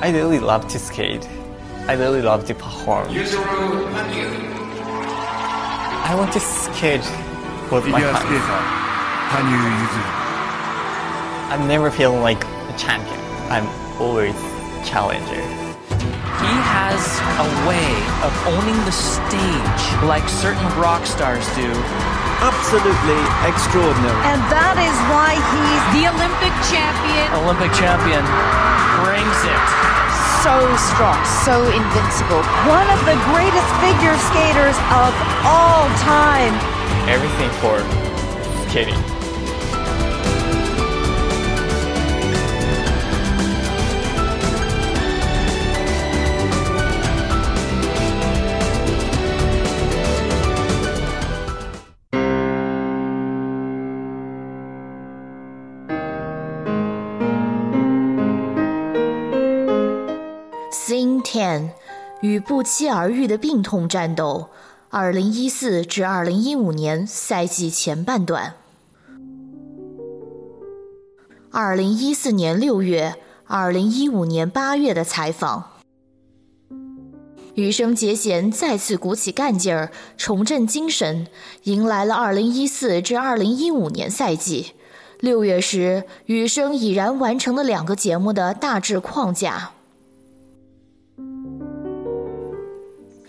I really love to skate. I really love to perform. I want to skate with my hands. Skater, I'm never feeling like a champion. I'm always challenger. He has a way of owning the stage like certain rock stars do. Absolutely extraordinary. And that is why he's The Olympic champion. Olympic champion brings it. so strong, so invincible. One of the greatest figure skaters of all time. Everything for skating. 与不期而遇的病痛战斗，二零一四至二零一五年赛季前半段。二零一四年六月，二零一五年八月的采访。羽生结弦再次鼓起干劲儿，重振精神，迎来了二零一四至二零一五年赛季。六月时，羽生已然完成了两个节目的大致框架。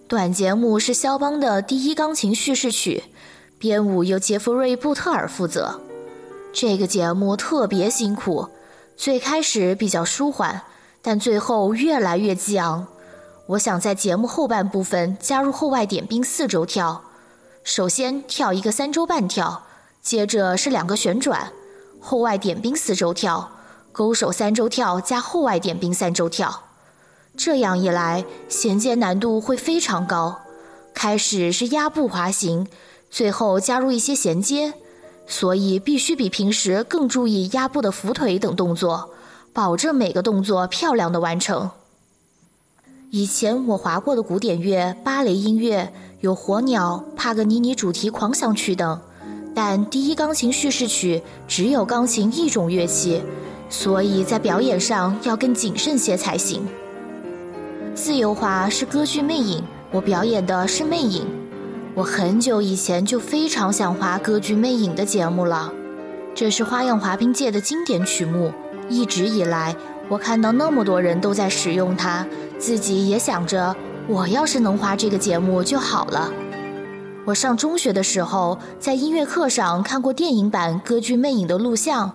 短节目是肖邦的第一钢琴叙事曲，编舞由杰弗瑞·布特尔负责。这个节目特别辛苦，最开始比较舒缓，但最后越来越激昂。我想在节目后半部分加入后外点冰四周跳，首先跳一个三周半跳，接着是两个旋转，后外点冰四周跳，勾手三周跳加后外点冰三周跳。这样一来，衔接难度会非常高。开始是压步滑行，最后加入一些衔接，所以必须比平时更注意压步的扶腿等动作，保证每个动作漂亮的完成。以前我滑过的古典乐、芭蕾音乐有《火鸟》、帕格尼尼主题狂想曲等，但第一钢琴叙事曲只有钢琴一种乐器，所以在表演上要更谨慎些才行。自由滑是歌剧《魅影》，我表演的是《魅影》。我很久以前就非常想滑歌剧《魅影》的节目了，这是花样滑冰界的经典曲目。一直以来，我看到那么多人都在使用它，自己也想着，我要是能滑这个节目就好了。我上中学的时候，在音乐课上看过电影版歌剧《魅影》的录像，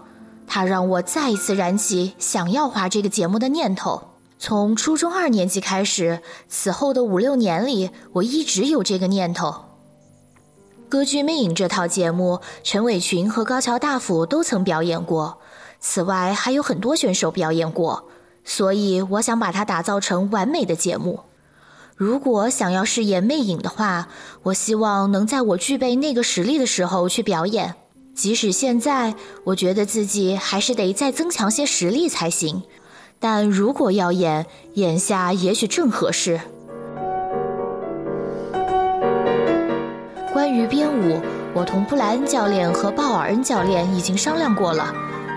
它让我再一次燃起想要滑这个节目的念头。从初中二年级开始，此后的五六年里，我一直有这个念头。歌剧《魅影》这套节目，陈伟群和高桥大辅都曾表演过，此外还有很多选手表演过，所以我想把它打造成完美的节目。如果想要饰演魅影的话，我希望能在我具备那个实力的时候去表演。即使现在，我觉得自己还是得再增强些实力才行。但如果要演，眼下也许正合适。关于编舞，我同布莱恩教练和鲍尔恩教练已经商量过了，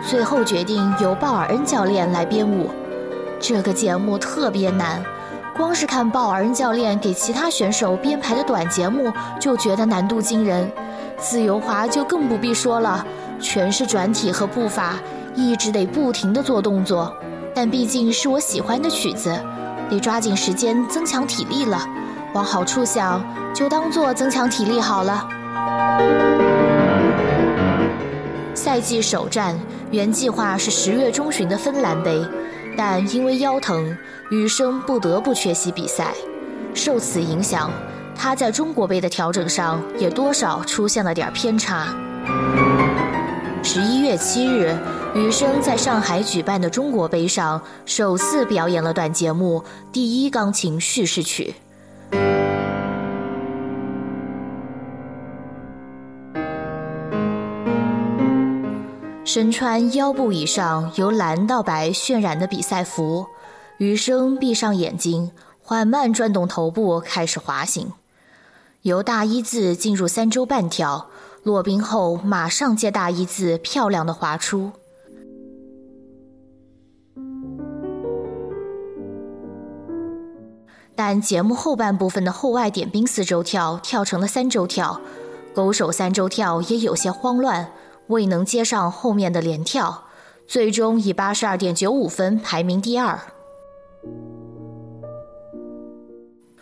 最后决定由鲍尔恩教练来编舞。这个节目特别难，光是看鲍尔恩教练给其他选手编排的短节目，就觉得难度惊人。自由滑就更不必说了，全是转体和步伐，一直得不停地做动作。但毕竟是我喜欢的曲子，得抓紧时间增强体力了。往好处想，就当做增强体力好了。赛季首战原计划是十月中旬的芬兰杯，但因为腰疼，羽生不得不缺席比赛。受此影响，他在中国杯的调整上也多少出现了点偏差。十一月七日，余生在上海举办的中国杯上首次表演了短节目《第一钢琴叙事曲》。身穿腰部以上由蓝到白渲染的比赛服，余生闭上眼睛，缓慢转动头部，开始滑行，由大一字进入三周半跳。落冰后，马上接大一字，漂亮的滑出。但节目后半部分的后外点冰四周跳跳成了三周跳，勾手三周跳也有些慌乱，未能接上后面的连跳，最终以八十二点九五分排名第二。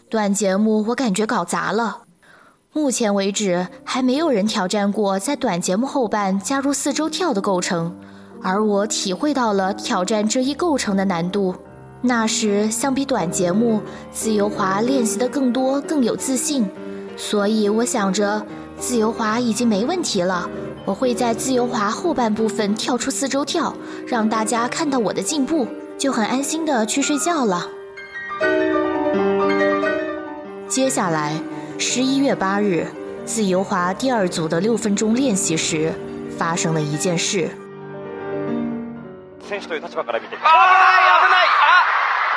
短节目我感觉搞砸了，目前为止还没有人挑战过在短节目后半加入四周跳的构成，而我体会到了挑战这一构成的难度。那时相比短节目，自由滑练习的更多，更有自信，所以我想着自由滑已经没问题了。我会在自由滑后半部分跳出四周跳，让大家看到我的进步，就很安心的去睡觉了。接下来，十一月八日，自由滑第二组的六分钟练习时，发生了一件事。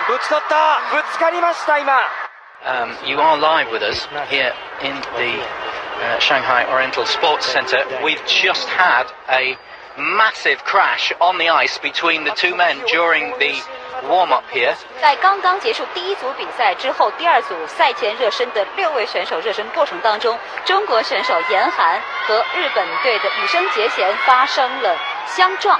選手という立場から見て。ああ危ないあぶつかったぶつかりました今 Um, you are live with us here in the uh, Shanghai Oriental Sports Center. We've just had a massive crash on the ice between the two men during the warm up here. 在刚刚结束第一组比赛之后，第二组赛前热身的六位选手热身过程当中，中国选手严寒和日本队的羽生结弦发生了相撞。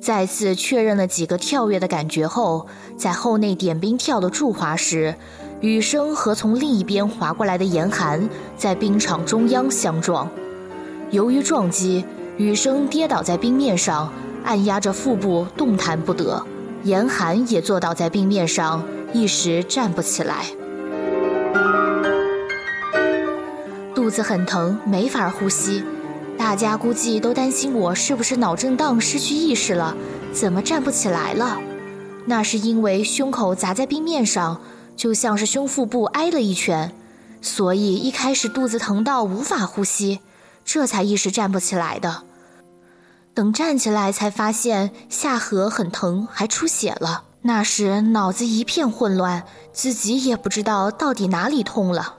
再次确认了几个跳跃的感觉后，在后内点冰跳的助滑时，雨生和从另一边滑过来的严寒在冰场中央相撞。由于撞击，雨生跌倒在冰面上，按压着腹部动弹不得；严寒也坐倒在冰面上，一时站不起来，肚子很疼，没法呼吸。大家估计都担心我是不是脑震荡失去意识了，怎么站不起来了？那是因为胸口砸在冰面上，就像是胸腹部挨了一拳，所以一开始肚子疼到无法呼吸，这才一时站不起来的。等站起来才发现下颌很疼，还出血了。那时脑子一片混乱，自己也不知道到底哪里痛了。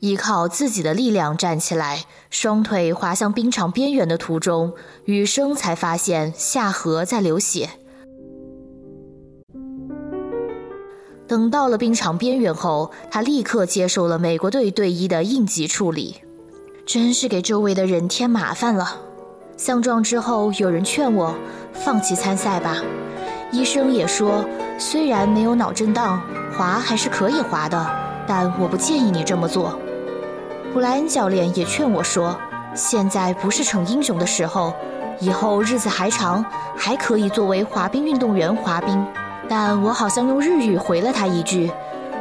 依靠自己的力量站起来，双腿滑向冰场边缘的途中，羽生才发现下颌在流血。等到了冰场边缘后，他立刻接受了美国队队医的应急处理，真是给周围的人添麻烦了。相撞之后，有人劝我放弃参赛吧，医生也说，虽然没有脑震荡，滑还是可以滑的，但我不建议你这么做。布莱恩教练也劝我说：“现在不是逞英雄的时候，以后日子还长，还可以作为滑冰运动员滑冰。”但我好像用日语回了他一句：“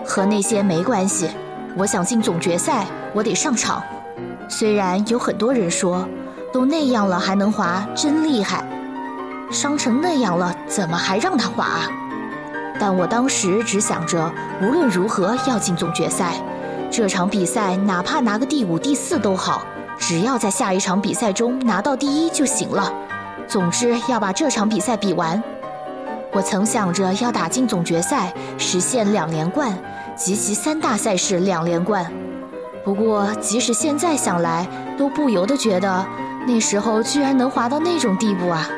和那些没关系，我想进总决赛，我得上场。”虽然有很多人说：“都那样了还能滑，真厉害！伤成那样了，怎么还让他滑？”但我当时只想着，无论如何要进总决赛。这场比赛哪怕拿个第五、第四都好，只要在下一场比赛中拿到第一就行了。总之要把这场比赛比完。我曾想着要打进总决赛，实现两连冠，集齐三大赛事两连冠。不过即使现在想来，都不由得觉得那时候居然能滑到那种地步啊！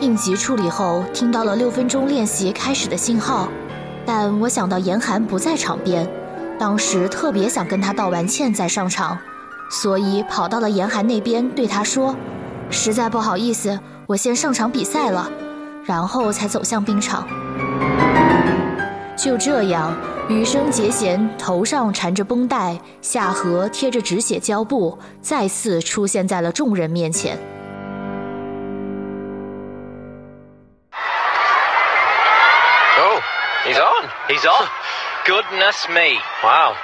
应急处理后，听到了六分钟练习开始的信号，但我想到严寒不在场边。当时特别想跟他道完歉再上场，所以跑到了严寒那边对他说：“实在不好意思，我先上场比赛了。”然后才走向冰场。就这样，羽生结弦头上缠着绷带，下颌贴着止血胶布，再次出现在了众人面前。Oh, he's on. He's on. Goodness me. Wow.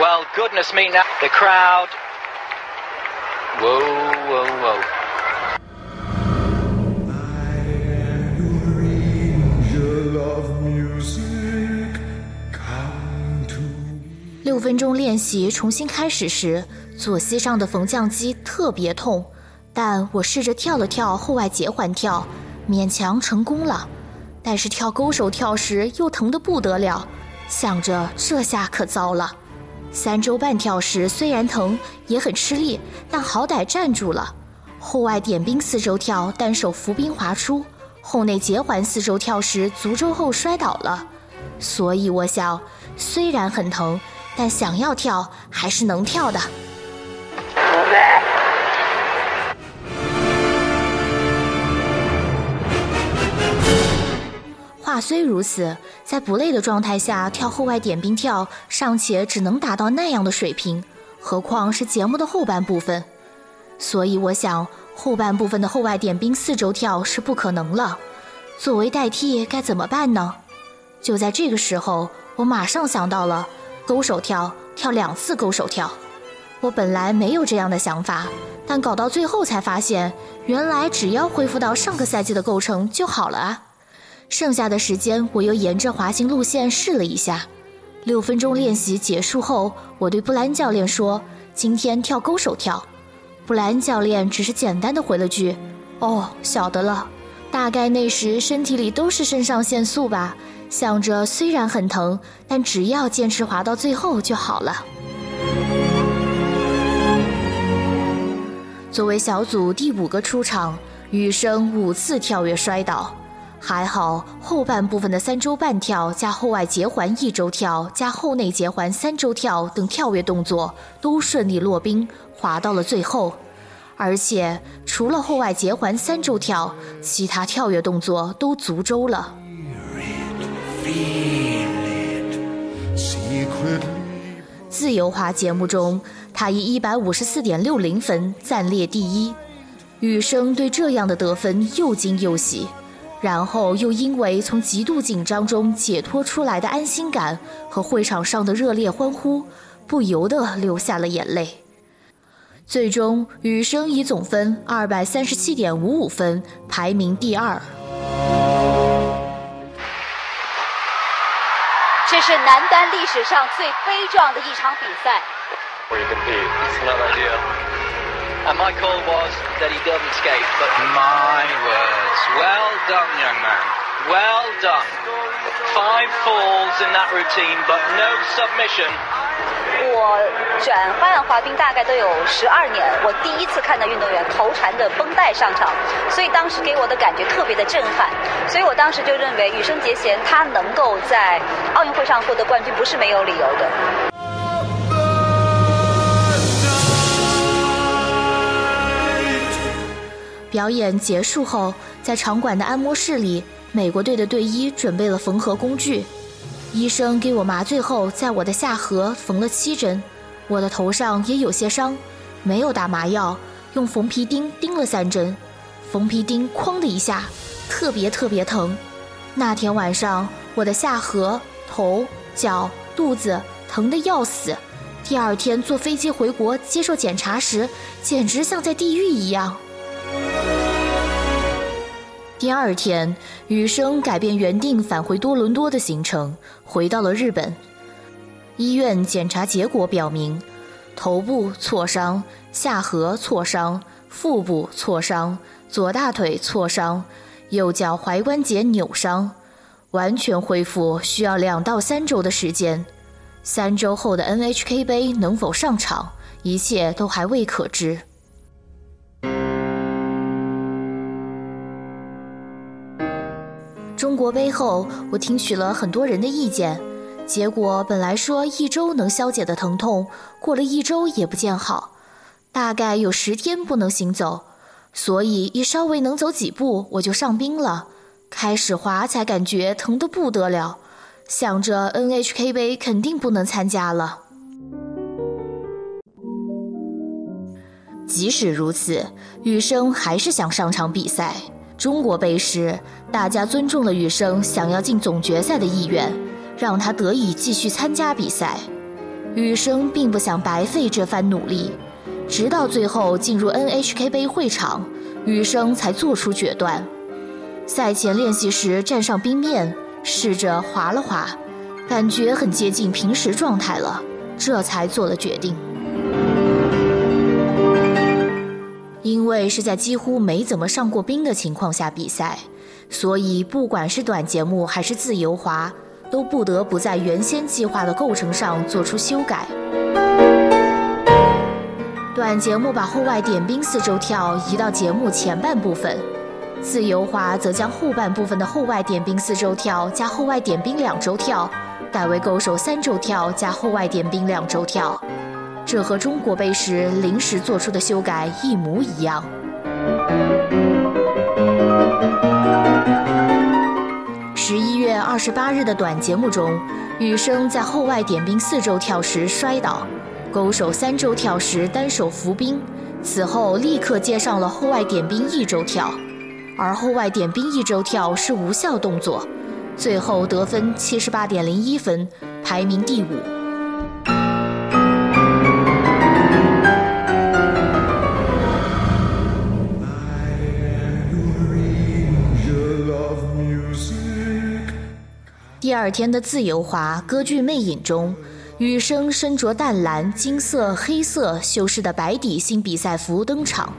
Well, goodness me now. The crowd. Whoa, whoa, whoa. Angel of music, come to 六分钟练习重新开始时，左膝上的缝降肌特别痛，但我试着跳了跳后外结环跳，勉强成功了。但是跳勾手跳时又疼得不得了，想着这下可糟了。三周半跳时虽然疼，也很吃力，但好歹站住了。后外点冰四周跳，单手扶冰滑出，后内结环四周跳时足周后摔倒了，所以我想，虽然很疼，但想要跳还是能跳的。话虽如此，在不累的状态下跳后外点冰跳，尚且只能达到那样的水平，何况是节目的后半部分。所以我想，后半部分的后外点冰四周跳是不可能了。作为代替，该怎么办呢？就在这个时候，我马上想到了勾手跳，跳两次勾手跳。我本来没有这样的想法，但搞到最后才发现，原来只要恢复到上个赛季的构成就好了啊。剩下的时间，我又沿着滑行路线试了一下。六分钟练习结束后，我对布兰教练说：“今天跳勾手跳。”布兰教练只是简单的回了句：“哦，晓得了。”大概那时身体里都是肾上腺素吧，想着虽然很疼，但只要坚持滑到最后就好了。作为小组第五个出场，羽生五次跳跃摔倒。还好，后半部分的三周半跳加后外结环一周跳加后内结环三周跳等跳跃动作都顺利落冰，滑到了最后。而且除了后外结环三周跳，其他跳跃动作都足周了。自由滑节目中，他以一百五十四点六零分暂列第一。羽生对这样的得分又惊又喜。然后又因为从极度紧张中解脱出来的安心感和会场上的热烈欢呼，不由得流下了眼泪。最终，羽生以总分二百三十七点五五分排名第二。这是男单历史上最悲壮的一场比赛。And my call was that he doesn't skate, but my words. Well done, young man. Well done. Five falls in that routine, but no submission. 我转花样滑冰大概都有十二年，我第一次看到运动员头缠着绷带上场，所以当时给我的感觉特别的震撼。所以我当时就认为羽生结弦他能够在奥运会上获得冠军不是没有理由的。表演结束后，在场馆的按摩室里，美国队的队医准备了缝合工具。医生给我麻醉后，在我的下颌缝了七针，我的头上也有些伤，没有打麻药，用缝皮钉钉了三针。缝皮钉“哐”的一下，特别特别疼。那天晚上，我的下颌、头、脚、肚子疼得要死。第二天坐飞机回国接受检查时，简直像在地狱一样。第二天，羽生改变原定返回多伦多的行程，回到了日本。医院检查结果表明，头部挫伤、下颌挫伤、腹部挫伤、左大腿挫伤、右脚踝关节扭伤，完全恢复需要两到三周的时间。三周后的 NHK 杯能否上场，一切都还未可知。中国杯后，我听取了很多人的意见，结果本来说一周能消解的疼痛，过了一周也不见好，大概有十天不能行走，所以一稍微能走几步我就上冰了，开始滑才感觉疼得不得了，想着 NHK 杯肯定不能参加了。即使如此，羽生还是想上场比赛。中国杯时，大家尊重了羽生想要进总决赛的意愿，让他得以继续参加比赛。羽生并不想白费这番努力，直到最后进入 NHK 杯会场，羽生才做出决断。赛前练习时站上冰面，试着滑了滑，感觉很接近平时状态了，这才做了决定。因为是在几乎没怎么上过冰的情况下比赛，所以不管是短节目还是自由滑，都不得不在原先计划的构成上做出修改。短节目把后外点冰四周跳移到节目前半部分，自由滑则将后半部分的后外点冰四周跳加后外点冰两周跳改为勾手三周跳加后外点冰两周跳，这和中国杯时临时做出的修改一模一样。十一月二十八日的短节目中，羽生在后外点冰四周跳时摔倒，勾手三周跳时单手扶冰，此后立刻接上了后外点冰一周跳，而后外点冰一周跳是无效动作，最后得分七十八点零一分，排名第五。第二天的自由滑歌剧魅影中，羽生身着淡蓝、金色、黑色修饰的白底新比赛服登场。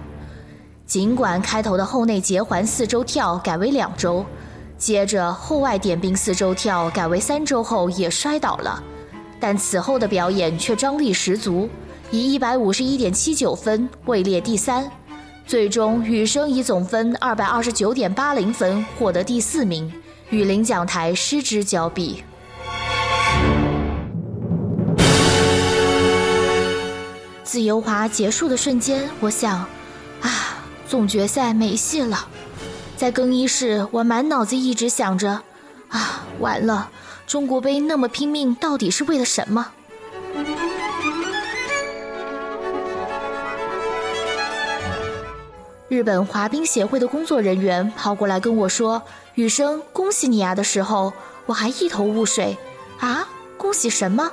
尽管开头的后内结环四周跳改为两周，接着后外点冰四周跳改为三周后也摔倒了，但此后的表演却张力十足，以一百五十一点七九分位列第三。最终，羽生以总分二百二十九点八零分获得第四名。与领奖台失之交臂。自由滑结束的瞬间，我想，啊，总决赛没戏了。在更衣室，我满脑子一直想着，啊，完了，中国杯那么拼命，到底是为了什么？日本滑冰协会的工作人员跑过来跟我说：“雨生，恭喜你啊！”的时候，我还一头雾水。啊，恭喜什么？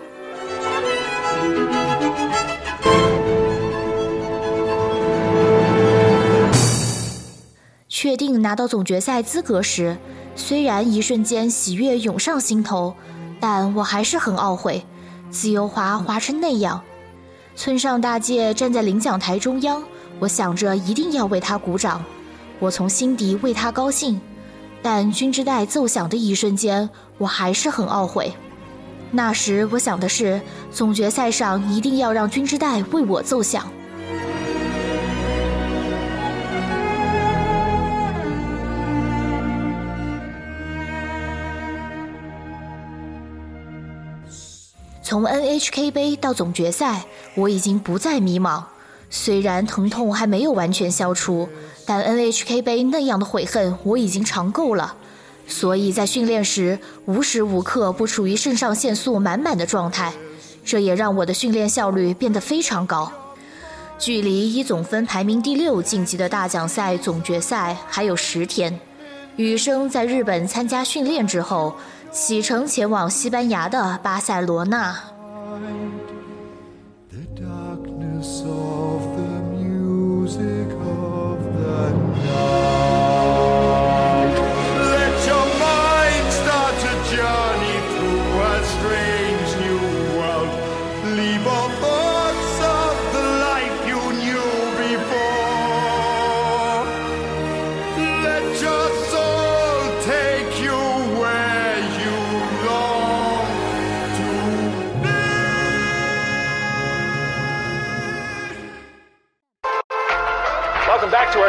确定拿到总决赛资格时，虽然一瞬间喜悦涌上心头，但我还是很懊悔，自由滑滑成那样。村上大介站在领奖台中央。我想着一定要为他鼓掌，我从心底为他高兴。但军之带奏响的一瞬间，我还是很懊悔。那时我想的是，总决赛上一定要让军之带为我奏响。从 NHK 杯到总决赛，我已经不再迷茫。虽然疼痛还没有完全消除，但 NHK 杯那样的悔恨我已经尝够了。所以在训练时无时无刻不处于肾上腺素满满的状态，这也让我的训练效率变得非常高。距离以总分排名第六晋级的大奖赛总决赛还有十天，羽生在日本参加训练之后，启程前往西班牙的巴塞罗那。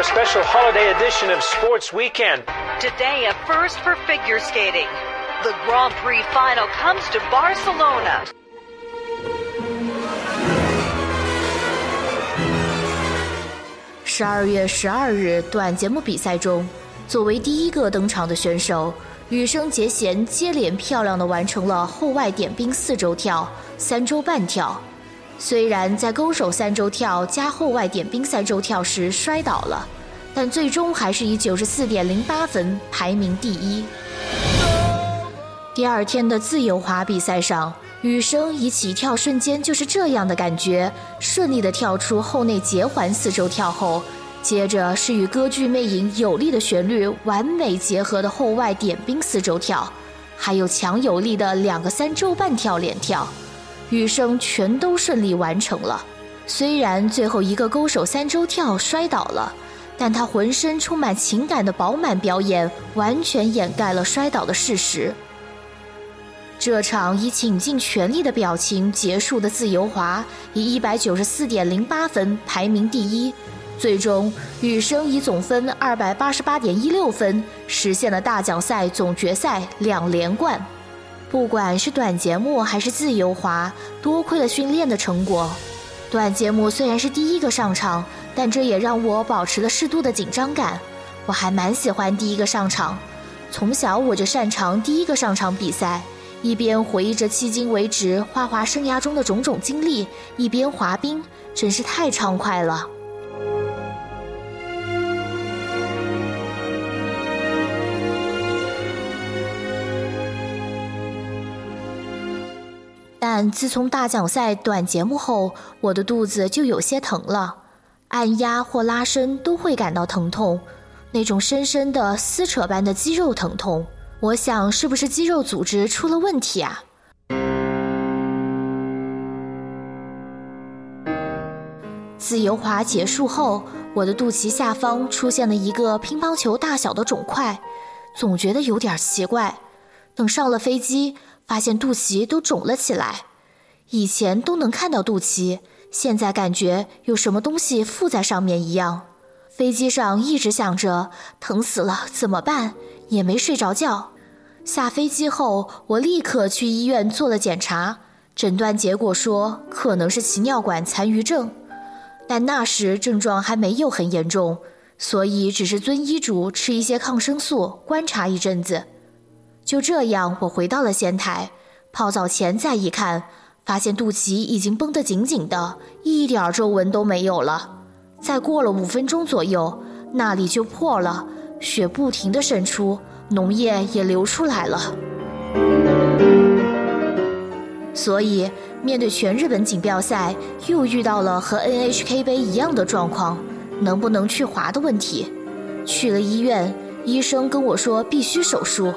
Special holiday edition of Sports Weekend. Today, a first for figure skating. The Grand Prix final comes to Barcelona. 十二月十二日短节目比赛中，作为第一个登场的选手，羽生结弦接连漂亮的完成了后外点冰四周跳、三周半跳。虽然在勾手三周跳加后外点冰三周跳时摔倒了，但最终还是以九十四点零八分排名第一。第二天的自由滑比赛上，羽生以起跳瞬间就是这样的感觉，顺利的跳出后内结环四周跳后，接着是与歌剧魅影有力的旋律完美结合的后外点冰四周跳，还有强有力的两个三周半跳连跳。羽生全都顺利完成了，虽然最后一个勾手三周跳摔倒了，但他浑身充满情感的饱满表演完全掩盖了摔倒的事实。这场以倾尽全力的表情结束的自由滑，以一百九十四点零八分排名第一，最终，羽生以总分二百八十八点一六分实现了大奖赛总决赛两连冠。不管是短节目还是自由滑，多亏了训练的成果。短节目虽然是第一个上场，但这也让我保持了适度的紧张感。我还蛮喜欢第一个上场，从小我就擅长第一个上场比赛。一边回忆着迄今为止花滑生涯中的种种经历，一边滑冰，真是太畅快了。但自从大奖赛短节目后，我的肚子就有些疼了，按压或拉伸都会感到疼痛，那种深深的撕扯般的肌肉疼痛。我想，是不是肌肉组织出了问题啊？自由滑结束后，我的肚脐下方出现了一个乒乓球大小的肿块，总觉得有点奇怪。等上了飞机，发现肚脐都肿了起来。以前都能看到肚脐，现在感觉有什么东西附在上面一样。飞机上一直想着疼死了怎么办。也没睡着觉。下飞机后，我立刻去医院做了检查，诊断结果说可能是脐尿管残余症，但那时症状还没有很严重，所以只是遵医嘱吃一些抗生素，观察一阵子。就这样，我回到了仙台，泡澡前再一看，发现肚脐已经绷得紧紧的，一点皱纹都没有了。再过了五分钟左右，那里就破了。血不停地渗出，脓液也流出来了。所以，面对全日本锦标赛，又遇到了和 NHK 杯一样的状况，能不能去滑的问题。去了医院，医生跟我说必须手术，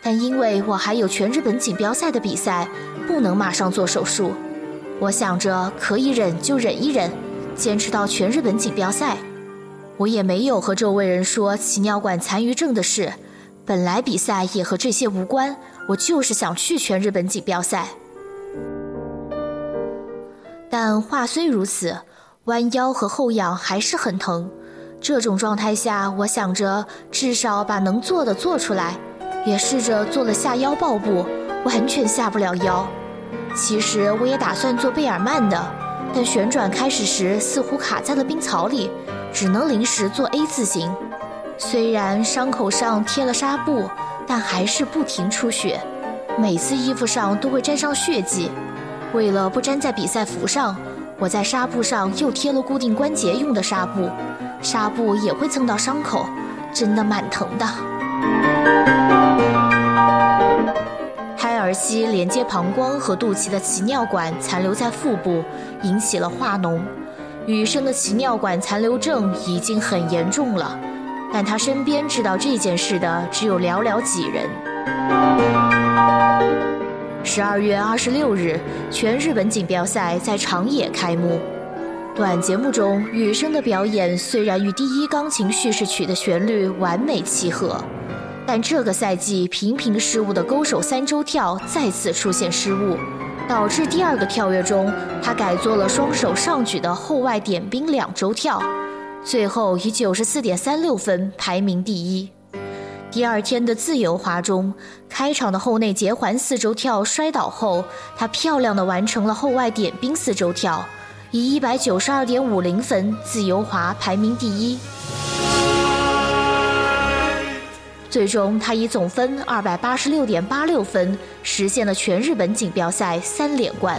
但因为我还有全日本锦标赛的比赛，不能马上做手术。我想着可以忍就忍一忍，坚持到全日本锦标赛。我也没有和周围人说起尿管残余症的事，本来比赛也和这些无关，我就是想去全日本锦标赛。但话虽如此，弯腰和后仰还是很疼。这种状态下，我想着至少把能做的做出来，也试着做了下腰抱步，完全下不了腰。其实我也打算做贝尔曼的，但旋转开始时似乎卡在了冰槽里。只能临时做 A 字形，虽然伤口上贴了纱布，但还是不停出血，每次衣服上都会沾上血迹。为了不粘在比赛服上，我在纱布上又贴了固定关节用的纱布，纱布也会蹭到伤口，真的蛮疼的。胎儿期连接膀胱和肚脐的脐尿管残留在腹部，引起了化脓。雨生的脐尿管残留症已经很严重了，但他身边知道这件事的只有寥寥几人。十二月二十六日，全日本锦标赛在长野开幕。短节目中，雨生的表演虽然与第一钢琴叙事曲的旋律完美契合，但这个赛季频频失误的勾手三周跳再次出现失误。导致第二个跳跃中，他改做了双手上举的后外点冰两周跳，最后以九十四点三六分排名第一。第二天的自由滑中，开场的后内结环四周跳摔倒后，他漂亮的完成了后外点冰四周跳，以一百九十二点五零分自由滑排名第一。最终，他以总分二百八十六点八六分实现了全日本锦标赛三连冠。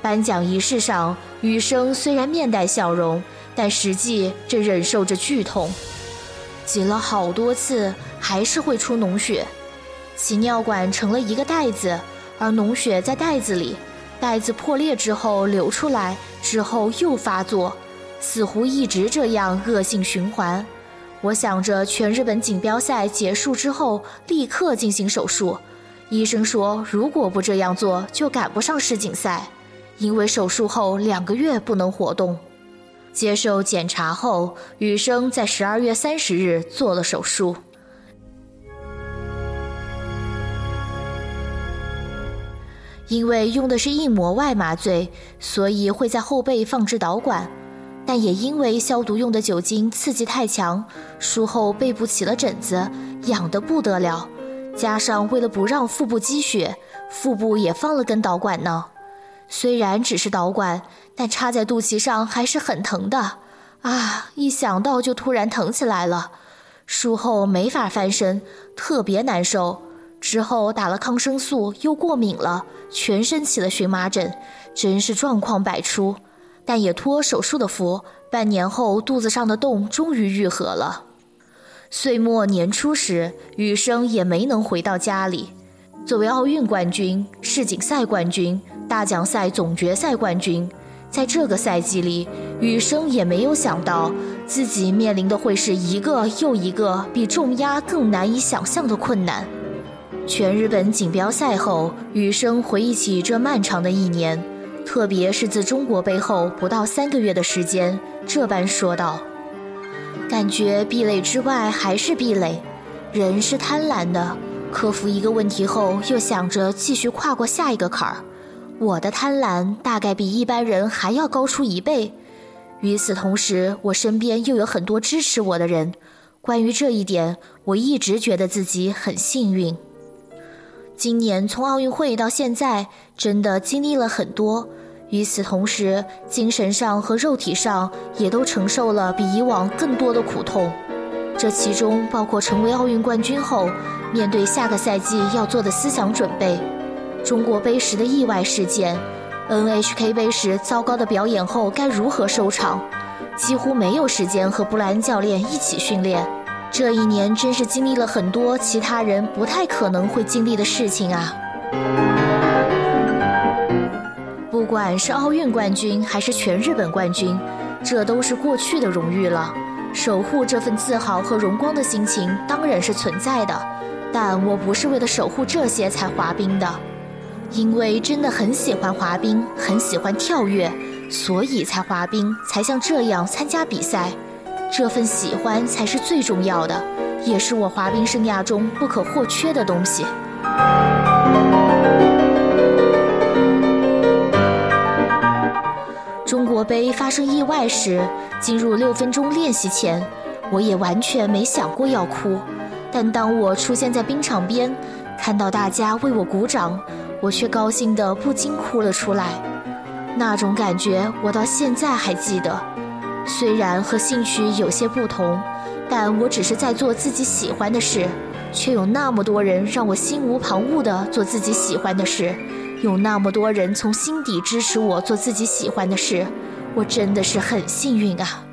颁奖仪式上，羽生虽然面带笑容，但实际正忍受着剧痛，挤了好多次还是会出脓血，脐尿管成了一个袋子，而脓血在袋子里，袋子破裂之后流出来，之后又发作。似乎一直这样恶性循环。我想着全日本锦标赛结束之后立刻进行手术。医生说，如果不这样做，就赶不上世锦赛，因为手术后两个月不能活动。接受检查后，羽生在十二月三十日做了手术。因为用的是硬膜外麻醉，所以会在后背放置导管。但也因为消毒用的酒精刺激太强，术后背部起了疹子，痒得不得了。加上为了不让腹部积血，腹部也放了根导管呢。虽然只是导管，但插在肚脐上还是很疼的。啊，一想到就突然疼起来了。术后没法翻身，特别难受。之后打了抗生素，又过敏了，全身起了荨麻疹，真是状况百出。但也托手术的福，半年后肚子上的洞终于愈合了。岁末年初时，羽生也没能回到家里。作为奥运冠军、世锦赛冠军、大奖赛总决赛冠军，在这个赛季里，羽生也没有想到自己面临的会是一个又一个比重压更难以想象的困难。全日本锦标赛后，羽生回忆起这漫长的一年，特别是自中国背后不到三个月的时间，这般说道：“感觉壁垒之外还是壁垒，人是贪婪的，克服一个问题后又想着继续跨过下一个坎儿。我的贪婪大概比一般人还要高出一倍。与此同时，我身边又有很多支持我的人。关于这一点，我一直觉得自己很幸运。”今年从奥运会到现在，真的经历了很多。与此同时，精神上和肉体上也都承受了比以往更多的苦痛。这其中包括成为奥运冠军后，面对下个赛季要做的思想准备；中国杯时的意外事件；NHK 杯时糟糕的表演后该如何收场；几乎没有时间和布莱恩教练一起训练。这一年真是经历了很多其他人不太可能会经历的事情啊！不管是奥运冠军还是全日本冠军，这都是过去的荣誉了。守护这份自豪和荣光的心情当然是存在的，但我不是为了守护这些才滑冰的，因为真的很喜欢滑冰，很喜欢跳跃，所以才滑冰，才像这样参加比赛。这份喜欢才是最重要的，也是我滑冰生涯中不可或缺的东西。中国杯发生意外时，进入六分钟练习前，我也完全没想过要哭。但当我出现在冰场边，看到大家为我鼓掌，我却高兴得不禁哭了出来。那种感觉，我到现在还记得。虽然和兴趣有些不同，但我只是在做自己喜欢的事，却有那么多人让我心无旁骛地做自己喜欢的事，有那么多人从心底支持我做自己喜欢的事，我真的是很幸运啊。